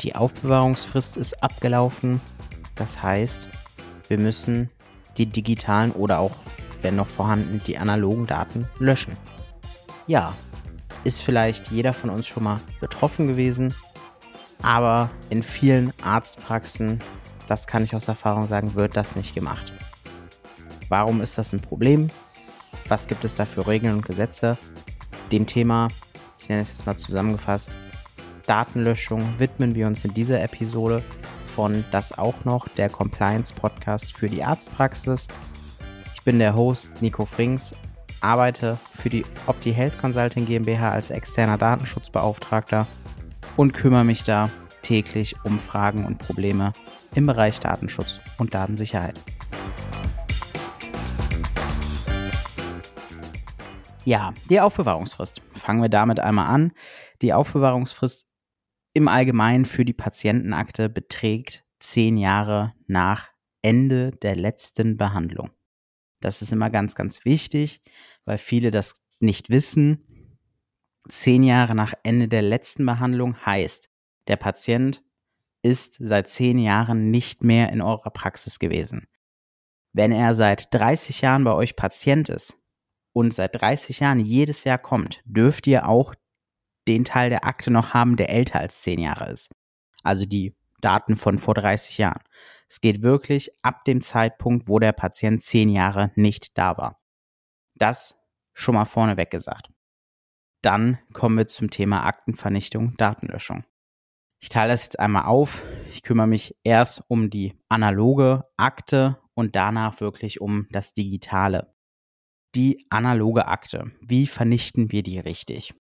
Die Aufbewahrungsfrist ist abgelaufen. Das heißt, wir müssen die digitalen oder auch, wenn noch vorhanden, die analogen Daten löschen. Ja, ist vielleicht jeder von uns schon mal betroffen gewesen, aber in vielen Arztpraxen, das kann ich aus Erfahrung sagen, wird das nicht gemacht. Warum ist das ein Problem? Was gibt es da für Regeln und Gesetze? Dem Thema, ich nenne es jetzt mal zusammengefasst, Datenlöschung widmen wir uns in dieser Episode von Das auch noch, der Compliance Podcast für die Arztpraxis. Ich bin der Host Nico Frings, arbeite für die Opti Health Consulting GmbH als externer Datenschutzbeauftragter und kümmere mich da täglich um Fragen und Probleme im Bereich Datenschutz und Datensicherheit. Ja, die Aufbewahrungsfrist. Fangen wir damit einmal an. Die Aufbewahrungsfrist im Allgemeinen für die Patientenakte beträgt zehn Jahre nach Ende der letzten Behandlung. Das ist immer ganz, ganz wichtig, weil viele das nicht wissen. Zehn Jahre nach Ende der letzten Behandlung heißt, der Patient ist seit zehn Jahren nicht mehr in eurer Praxis gewesen. Wenn er seit 30 Jahren bei euch Patient ist, und seit 30 Jahren jedes Jahr kommt, dürft ihr auch den Teil der Akte noch haben, der älter als 10 Jahre ist. Also die Daten von vor 30 Jahren. Es geht wirklich ab dem Zeitpunkt, wo der Patient 10 Jahre nicht da war. Das schon mal vorneweg gesagt. Dann kommen wir zum Thema Aktenvernichtung, Datenlöschung. Ich teile das jetzt einmal auf. Ich kümmere mich erst um die analoge Akte und danach wirklich um das Digitale die analoge Akte. Wie vernichten wir die richtig?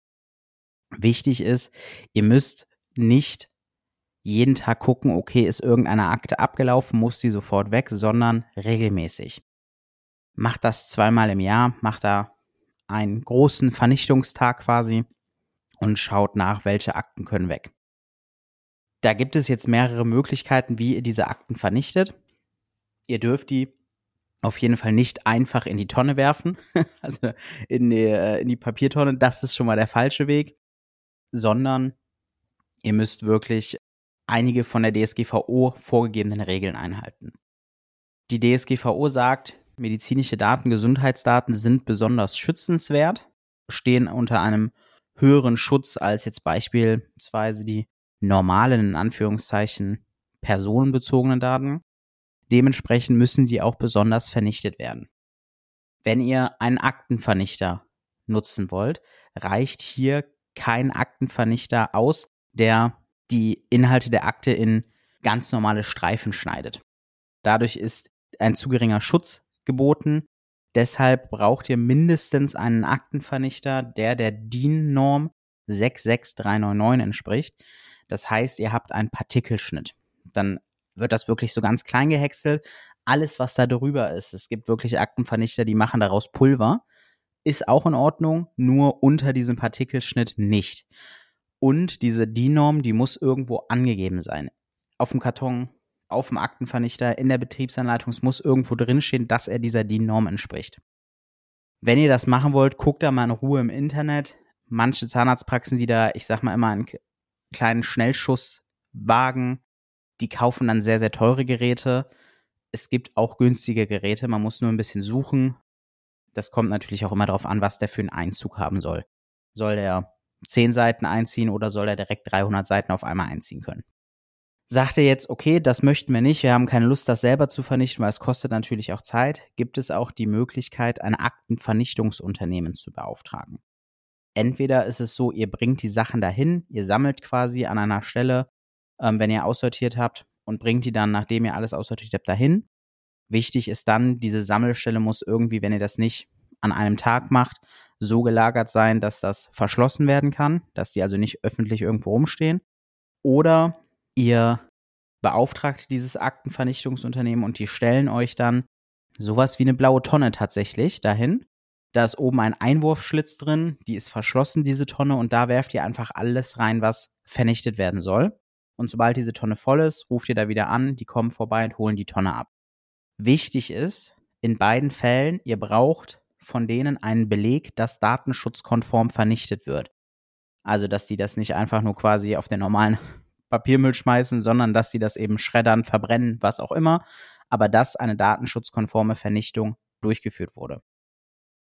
Wichtig ist, ihr müsst nicht jeden Tag gucken, okay, ist irgendeine Akte abgelaufen, muss sie sofort weg, sondern regelmäßig. Macht das zweimal im Jahr, macht da einen großen Vernichtungstag quasi und schaut nach, welche Akten können weg. Da gibt es jetzt mehrere Möglichkeiten, wie ihr diese Akten vernichtet. Ihr dürft die auf jeden Fall nicht einfach in die Tonne werfen, also in die, äh, in die Papiertonne, das ist schon mal der falsche Weg, sondern ihr müsst wirklich einige von der DSGVO vorgegebenen Regeln einhalten. Die DSGVO sagt, medizinische Daten, Gesundheitsdaten sind besonders schützenswert, stehen unter einem höheren Schutz als jetzt beispielsweise die normalen, in Anführungszeichen, personenbezogenen Daten. Dementsprechend müssen die auch besonders vernichtet werden. Wenn ihr einen Aktenvernichter nutzen wollt, reicht hier kein Aktenvernichter aus, der die Inhalte der Akte in ganz normale Streifen schneidet. Dadurch ist ein zu geringer Schutz geboten. Deshalb braucht ihr mindestens einen Aktenvernichter, der der DIN-Norm 66399 entspricht. Das heißt, ihr habt einen Partikelschnitt. Dann wird das wirklich so ganz klein gehäckselt. Alles, was da drüber ist, es gibt wirklich Aktenvernichter, die machen daraus Pulver, ist auch in Ordnung, nur unter diesem Partikelschnitt nicht. Und diese DIN-Norm, die muss irgendwo angegeben sein. Auf dem Karton, auf dem Aktenvernichter, in der Betriebsanleitung, es muss irgendwo drinstehen, dass er dieser DIN-Norm entspricht. Wenn ihr das machen wollt, guckt da mal in Ruhe im Internet. Manche Zahnarztpraxen, die da, ich sag mal immer, einen kleinen Schnellschuss wagen, die kaufen dann sehr, sehr teure Geräte. Es gibt auch günstige Geräte, man muss nur ein bisschen suchen. Das kommt natürlich auch immer darauf an, was der für einen Einzug haben soll. Soll der 10 Seiten einziehen oder soll er direkt 300 Seiten auf einmal einziehen können? Sagt er jetzt, okay, das möchten wir nicht, wir haben keine Lust, das selber zu vernichten, weil es kostet natürlich auch Zeit, gibt es auch die Möglichkeit, ein Aktenvernichtungsunternehmen zu beauftragen. Entweder ist es so, ihr bringt die Sachen dahin, ihr sammelt quasi an einer Stelle ähm, wenn ihr aussortiert habt und bringt die dann, nachdem ihr alles aussortiert habt, dahin. Wichtig ist dann, diese Sammelstelle muss irgendwie, wenn ihr das nicht an einem Tag macht, so gelagert sein, dass das verschlossen werden kann, dass die also nicht öffentlich irgendwo rumstehen. Oder ihr beauftragt dieses Aktenvernichtungsunternehmen und die stellen euch dann sowas wie eine blaue Tonne tatsächlich dahin. Da ist oben ein Einwurfschlitz drin, die ist verschlossen, diese Tonne, und da werft ihr einfach alles rein, was vernichtet werden soll. Und sobald diese Tonne voll ist, ruft ihr da wieder an, die kommen vorbei und holen die Tonne ab. Wichtig ist, in beiden Fällen, ihr braucht von denen einen Beleg, dass datenschutzkonform vernichtet wird. Also, dass die das nicht einfach nur quasi auf der normalen Papiermüll schmeißen, sondern dass sie das eben schreddern, verbrennen, was auch immer, aber dass eine datenschutzkonforme Vernichtung durchgeführt wurde.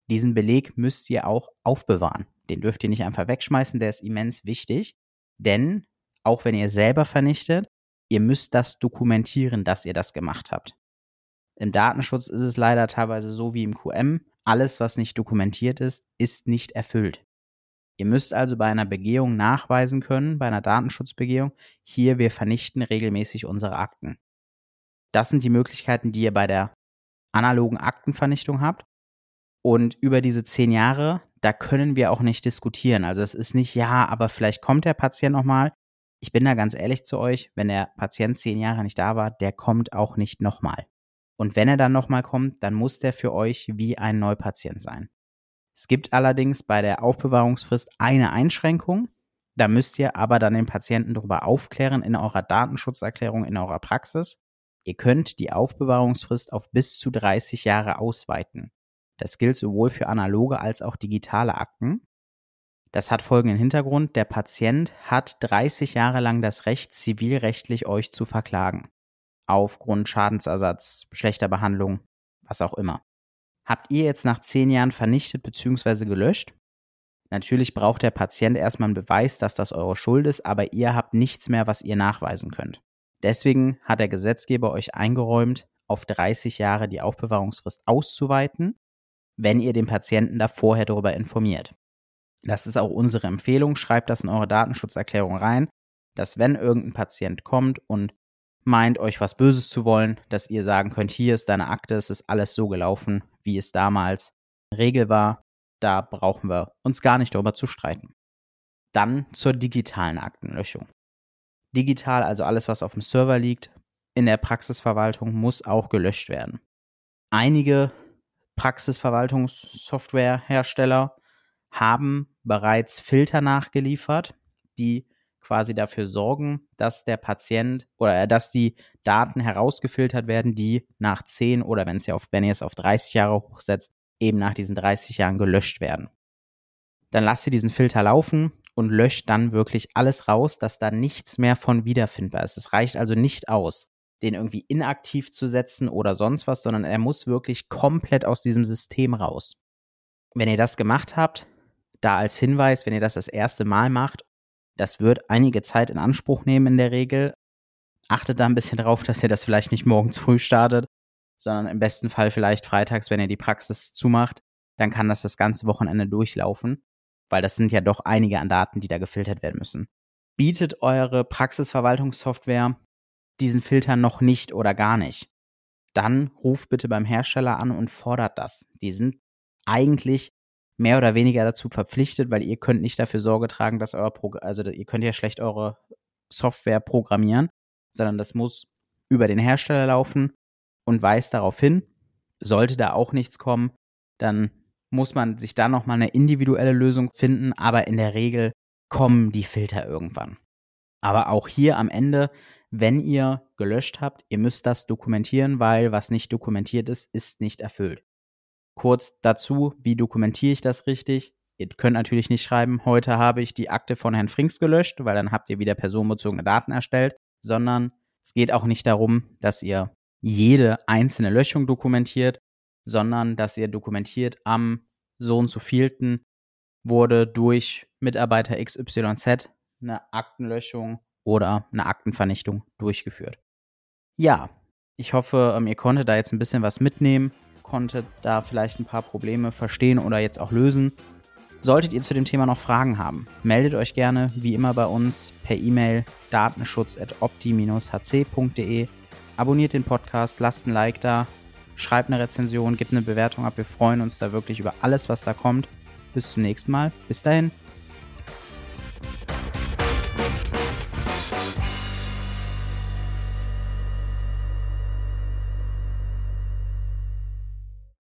Diesen Beleg müsst ihr auch aufbewahren. Den dürft ihr nicht einfach wegschmeißen, der ist immens wichtig, denn auch wenn ihr selber vernichtet, ihr müsst das dokumentieren, dass ihr das gemacht habt. Im Datenschutz ist es leider teilweise so wie im QM, alles, was nicht dokumentiert ist, ist nicht erfüllt. Ihr müsst also bei einer Begehung nachweisen können, bei einer Datenschutzbegehung, hier wir vernichten regelmäßig unsere Akten. Das sind die Möglichkeiten, die ihr bei der analogen Aktenvernichtung habt. Und über diese zehn Jahre, da können wir auch nicht diskutieren. Also es ist nicht, ja, aber vielleicht kommt der Patient nochmal. Ich bin da ganz ehrlich zu euch, wenn der Patient zehn Jahre nicht da war, der kommt auch nicht nochmal. Und wenn er dann nochmal kommt, dann muss der für euch wie ein Neupatient sein. Es gibt allerdings bei der Aufbewahrungsfrist eine Einschränkung. Da müsst ihr aber dann den Patienten darüber aufklären in eurer Datenschutzerklärung, in eurer Praxis. Ihr könnt die Aufbewahrungsfrist auf bis zu 30 Jahre ausweiten. Das gilt sowohl für analoge als auch digitale Akten. Das hat folgenden Hintergrund. Der Patient hat 30 Jahre lang das Recht, zivilrechtlich euch zu verklagen. Aufgrund Schadensersatz, schlechter Behandlung, was auch immer. Habt ihr jetzt nach 10 Jahren vernichtet bzw. gelöscht? Natürlich braucht der Patient erstmal einen Beweis, dass das eure Schuld ist, aber ihr habt nichts mehr, was ihr nachweisen könnt. Deswegen hat der Gesetzgeber euch eingeräumt, auf 30 Jahre die Aufbewahrungsfrist auszuweiten, wenn ihr den Patienten da vorher darüber informiert. Das ist auch unsere Empfehlung. Schreibt das in eure Datenschutzerklärung rein, dass wenn irgendein Patient kommt und meint, euch was Böses zu wollen, dass ihr sagen könnt, hier ist deine Akte, es ist alles so gelaufen, wie es damals Regel war. Da brauchen wir uns gar nicht darüber zu streiten. Dann zur digitalen Aktenlöschung. Digital, also alles, was auf dem Server liegt, in der Praxisverwaltung muss auch gelöscht werden. Einige Praxisverwaltungssoftwarehersteller haben bereits Filter nachgeliefert, die quasi dafür sorgen, dass der Patient oder dass die Daten herausgefiltert werden, die nach 10 oder wenn, es ja auf, wenn ihr es auf 30 Jahre hochsetzt, eben nach diesen 30 Jahren gelöscht werden. Dann lasst ihr diesen Filter laufen und löscht dann wirklich alles raus, dass da nichts mehr von wiederfindbar ist. Es reicht also nicht aus, den irgendwie inaktiv zu setzen oder sonst was, sondern er muss wirklich komplett aus diesem System raus. Wenn ihr das gemacht habt, da als Hinweis, wenn ihr das das erste Mal macht, das wird einige Zeit in Anspruch nehmen in der Regel. Achtet da ein bisschen drauf, dass ihr das vielleicht nicht morgens früh startet, sondern im besten Fall vielleicht freitags, wenn ihr die Praxis zumacht, dann kann das das ganze Wochenende durchlaufen weil das sind ja doch einige an Daten, die da gefiltert werden müssen. Bietet eure Praxisverwaltungssoftware diesen Filter noch nicht oder gar nicht, dann ruft bitte beim Hersteller an und fordert das. Die sind eigentlich mehr oder weniger dazu verpflichtet, weil ihr könnt nicht dafür Sorge tragen, dass euer Pro also ihr könnt ja schlecht eure Software programmieren, sondern das muss über den Hersteller laufen und weist darauf hin. Sollte da auch nichts kommen, dann muss man sich da nochmal eine individuelle Lösung finden, aber in der Regel kommen die Filter irgendwann. Aber auch hier am Ende, wenn ihr gelöscht habt, ihr müsst das dokumentieren, weil was nicht dokumentiert ist, ist nicht erfüllt. Kurz dazu, wie dokumentiere ich das richtig? Ihr könnt natürlich nicht schreiben, heute habe ich die Akte von Herrn Frings gelöscht, weil dann habt ihr wieder personenbezogene Daten erstellt, sondern es geht auch nicht darum, dass ihr jede einzelne Löschung dokumentiert, sondern dass ihr dokumentiert, am so und so vielten wurde durch Mitarbeiter XYZ eine Aktenlöschung oder eine Aktenvernichtung durchgeführt. Ja, ich hoffe, ähm, ihr konntet da jetzt ein bisschen was mitnehmen, konntet da vielleicht ein paar Probleme verstehen oder jetzt auch lösen. Solltet ihr zu dem Thema noch Fragen haben, meldet euch gerne wie immer bei uns per E-Mail datenschutz.opti-hc.de. Abonniert den Podcast, lasst ein Like da, schreibt eine Rezension, gebt eine Bewertung ab. Wir freuen uns da wirklich über alles, was da kommt. Bis zum nächsten Mal. Bis dahin.